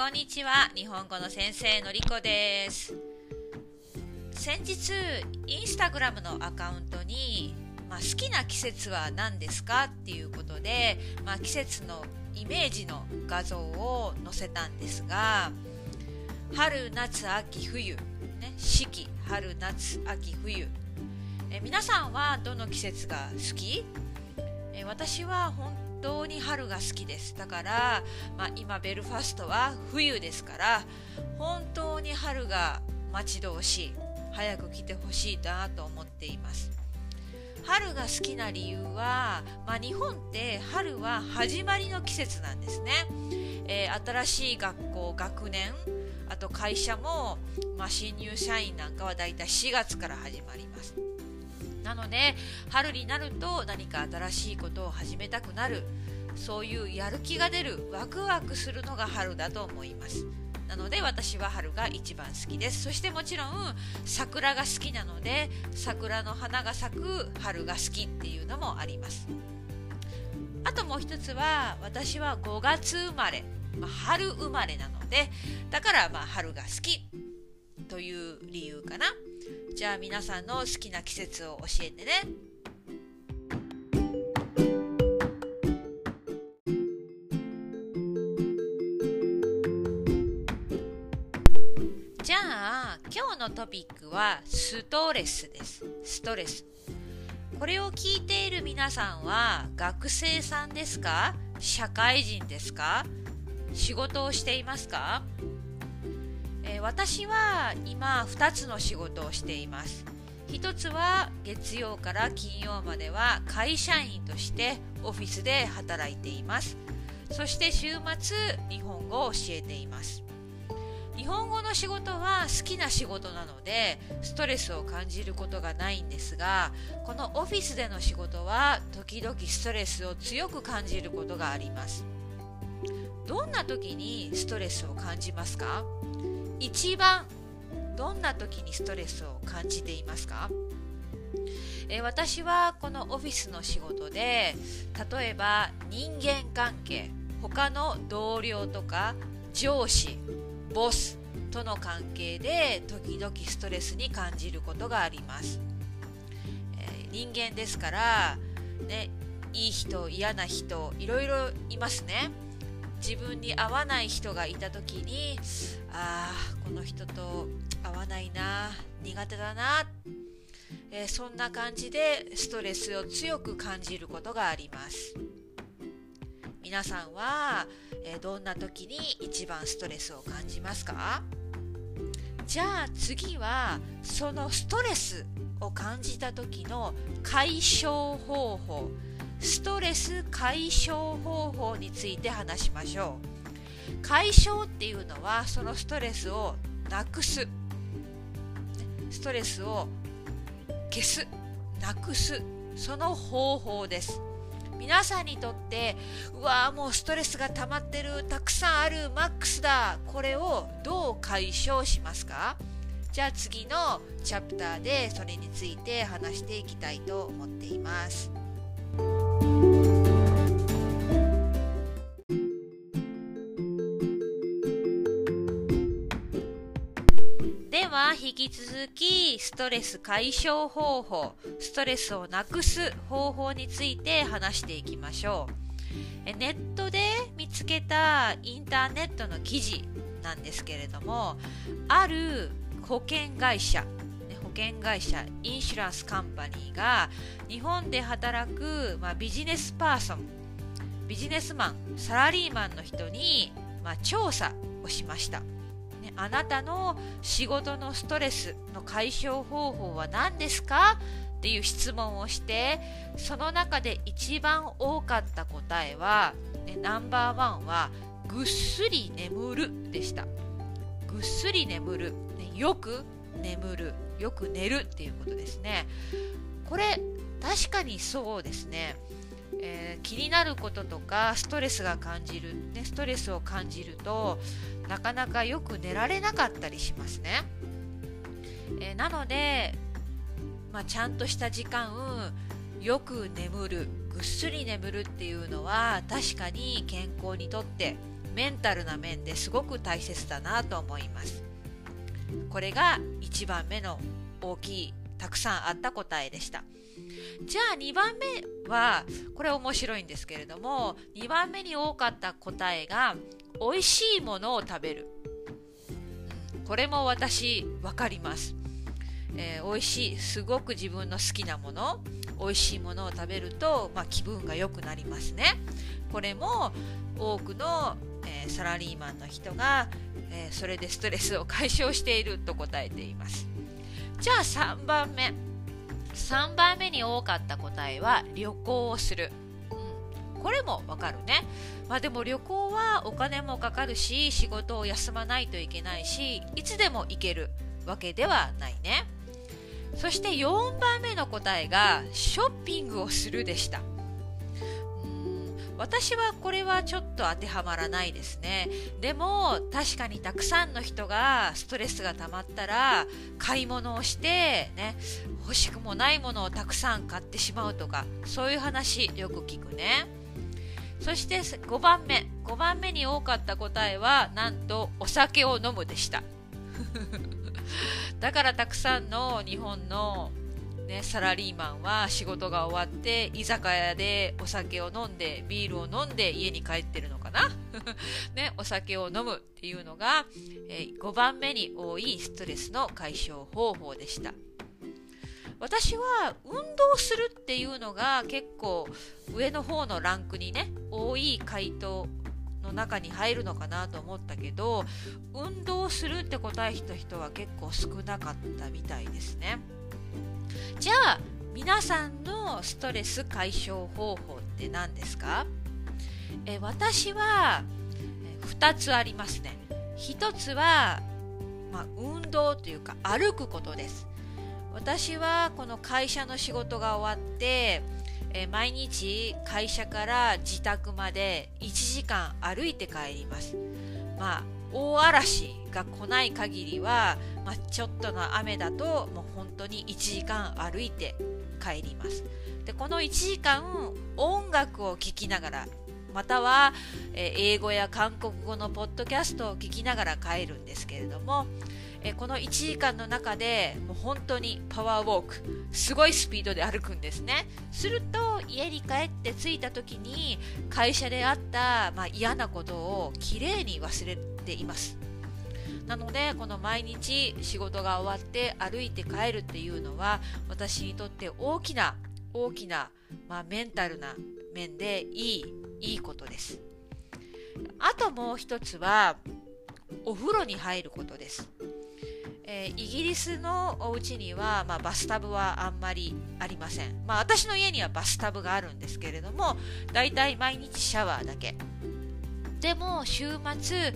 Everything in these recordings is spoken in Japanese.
こんにちは。日本語の先生のりこです。先日インスタグラムのアカウントに、まあ、好きな季節は何ですかっていうことで、まあ、季節のイメージの画像を載せたんですが春夏秋冬、ね、四季春夏秋冬。え皆さんはどの季節が好き？え私は本当に春が好きです。だから、まあ、今ベルファストは冬ですから本当に春が待ち遠しい早く来てほしいなと思っています。春が好きな理由は、まあ、日本って春は始まりの季節なんですね、えー、新しい学校学年あと会社も、まあ、新入社員なんかはだいたい4月から始まります。なので春になると何か新しいことを始めたくなるそういうやる気が出るワクワクするのが春だと思います。なので私は春が一番好きです。そしてもちろん桜が好きなので桜の花が咲く春が好きっていうのもあります。あともう一つは私は5月生まれ、まあ、春生まれなのでだからまあ春が好きという理由かな。じゃあ皆さんの好きな季節を教えてね。じゃあ今日のトピックはストレスです。ストレス。これを聞いている皆さんは学生さんですか？社会人ですか？仕事をしていますか？ー、私は今2つの仕事をしています。1つは月曜から金曜までは会社員としてオフィスで働いています。そして週末日本語を教えています。日本語の仕事は好きな仕事なのでストレスを感じることがないんですがこのオフィスでの仕事は時々ストレスを強く感じることがあります。どんな時にストレスを感じますか？一番どんな時にストレスを感じていますか？え私はこのオフィスの仕事で例えば人間関係他の同僚とか上司ボスとの関係で時々ストレスに感じることがあります、えー、人間ですから、ね、いい人嫌な人いろいろいますね。自分に合わない人がいた時にああこの人と合わないな苦手だな、えー、そんな感じでストレスを強く感じることがあります。皆さんは、えー、どんな時に一番ストレスを感じますか？じゃあ次はそのストレスを感じた時の解消方法ストレス解消方法について話しましょう。解消っていうのはそのストレスをなくす。ストレスを消す。なくす。その方法です。皆さんにとってうわーもうストレスが溜まってる。たくさんある。マックスだ。これをどう解消しますか？じゃあ次のチャプターでそれについて話していきたいと思っています。引き続きストレス解消方法ストレスをなくす方法について話していきましょう。ネットで見つけたインターネットの記事なんですけれどもある保険会社保険会社インシュランスカンパニーが日本で働く、まあ、ビジネスパーソンビジネスマンサラリーマンの人に、まあ、調査をしました。あなたの仕事のストレスの解消方法は何ですか？っていう質問をしてその中で一番多かった答えは、ね、ナンバーワンはぐっすり眠るでした。ぐっすり眠る、ね、よく眠る。よく寝るっていうことですね。これ確かにそうですねえー、気になることとかストレスが感じる、ね、ストレスを感じるとなかなかよく寝られなかったりしますね。えー、なので、まあ、ちゃんとした時間よく眠るぐっすり眠るっていうのは確かに健康にとってメンタルな面ですごく大切だなと思いますこれが1番目の大きいたくさんあった答えでした。じゃあ2番目はこれ面白いんですけれども2番目に多かった答えが美味しいものを食べる、うん、これも私分かります。えー、美味しいすごく自分の好きなもの美味しいものを食べると、まあ、気分が良くなりますね。これも多くの、えー、サラリーマンの人が、えー、それでストレスを解消していると答えています。じゃあ3番目。3番目に多かった答えは旅行をする、うん、これもわかるね。まあでも旅行はお金もかかるし仕事を休まないといけないしいつでも行けるわけではないね。そして4番目の答えがショッピングをするでした。私はこれはちょっと当てはまらないですね。でも確かにたくさんの人がストレスが溜まったら買い物をしてね欲しくもないものをたくさん買ってしまうとかそういう話よく聞くね。そして5番目5番目に多かった答えはなんとお酒を飲むでした。だからたくさんの日本の、ね、サラリーマンは仕事が終わって居酒屋でお酒を飲んでビールを飲んで家に帰ってるのかな、ね、お酒を飲むっていうのが、えー、5番目に多いストレスの解消方法でした。私は運動するっていうのが結構上の方のランクにね多い回答の中に入るのかなと思ったけど運動するって答えた人は結構少なかったみたいですね。じゃあ皆さんのストレス解消方法って何ですか？え私は2つありますね。1つは、まあ、運動というか歩くことです。私はこの会社の仕事が終わってえ、毎日会社から自宅まで1時間歩いて帰ります。まあ、大嵐が来ない限りは、まあ、ちょっとの雨だともう本当に1時間歩いて帰ります。でこの1時間音楽を聴きながらまたは、え、英語や韓国語のポッドキャストを聞きながら帰るんですけれども、えこの1時間の中でもう本当にパワーウォークすごいスピードで歩くんですねすると家に帰って着いた時に会社であった、まあ、嫌なことをきれいに忘れていますなのでこの毎日仕事が終わって歩いて帰るっていうのは私にとって大きな大きな、まあ、メンタルな面でいいいいことですあともう一つはお風呂に入ることですえー、イギリスのお家には、まあ、バスタブはあんまりありません。まあ、私の家にはバスタブがあるんですけれども、だいたい毎日シャワーだけ。でも、週末、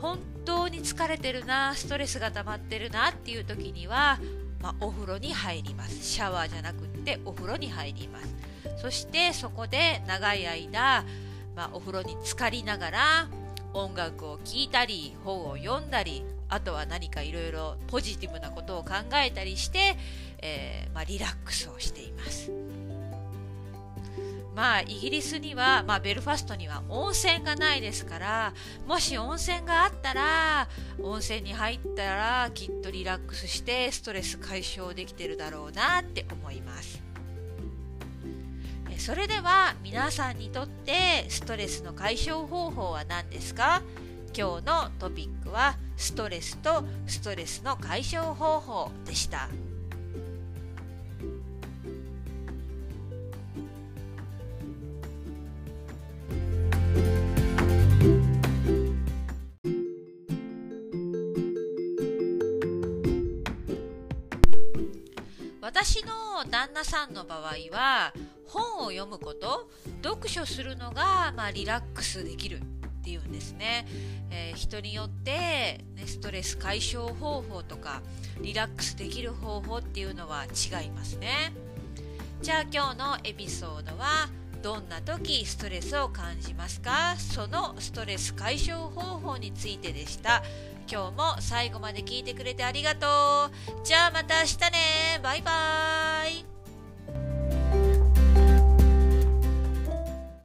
本当に疲れてるな、ストレスが溜まってるなっていう時には、まあ、お風呂に入ります。シャワーじゃなくってお風呂に入ります。そしてそこで長い間、まあ、お風呂に浸かりながら音楽を聴いたり本を読んだりあとは何かいろいろポジティブなことを考えたりして、えー、まあ、リラックスをしています。まあ、イギリスには、まあ、ベルファストには温泉がないですから、もし温泉があったら、温泉に入ったらきっとリラックスしてストレス解消できてるだろうなって思います。それでは皆さんにとってストレスの解消方法は何ですか？今日のトピックはストレスとストレスの解消方法でした。私の旦那さんの場合は本を読むこと読書するのが、まあ、リラックスできるっていうんですね、えー、人によって、ね、ストレス解消方法とかリラックスできる方法っていうのは違いますね。じゃあ今日のエピソードはどんな時ストレスを感じますか？そのストレス解消方法についてでした。今日も最後まで聞いてくれてありがとう。じゃあまた明日ね。バイバーイ。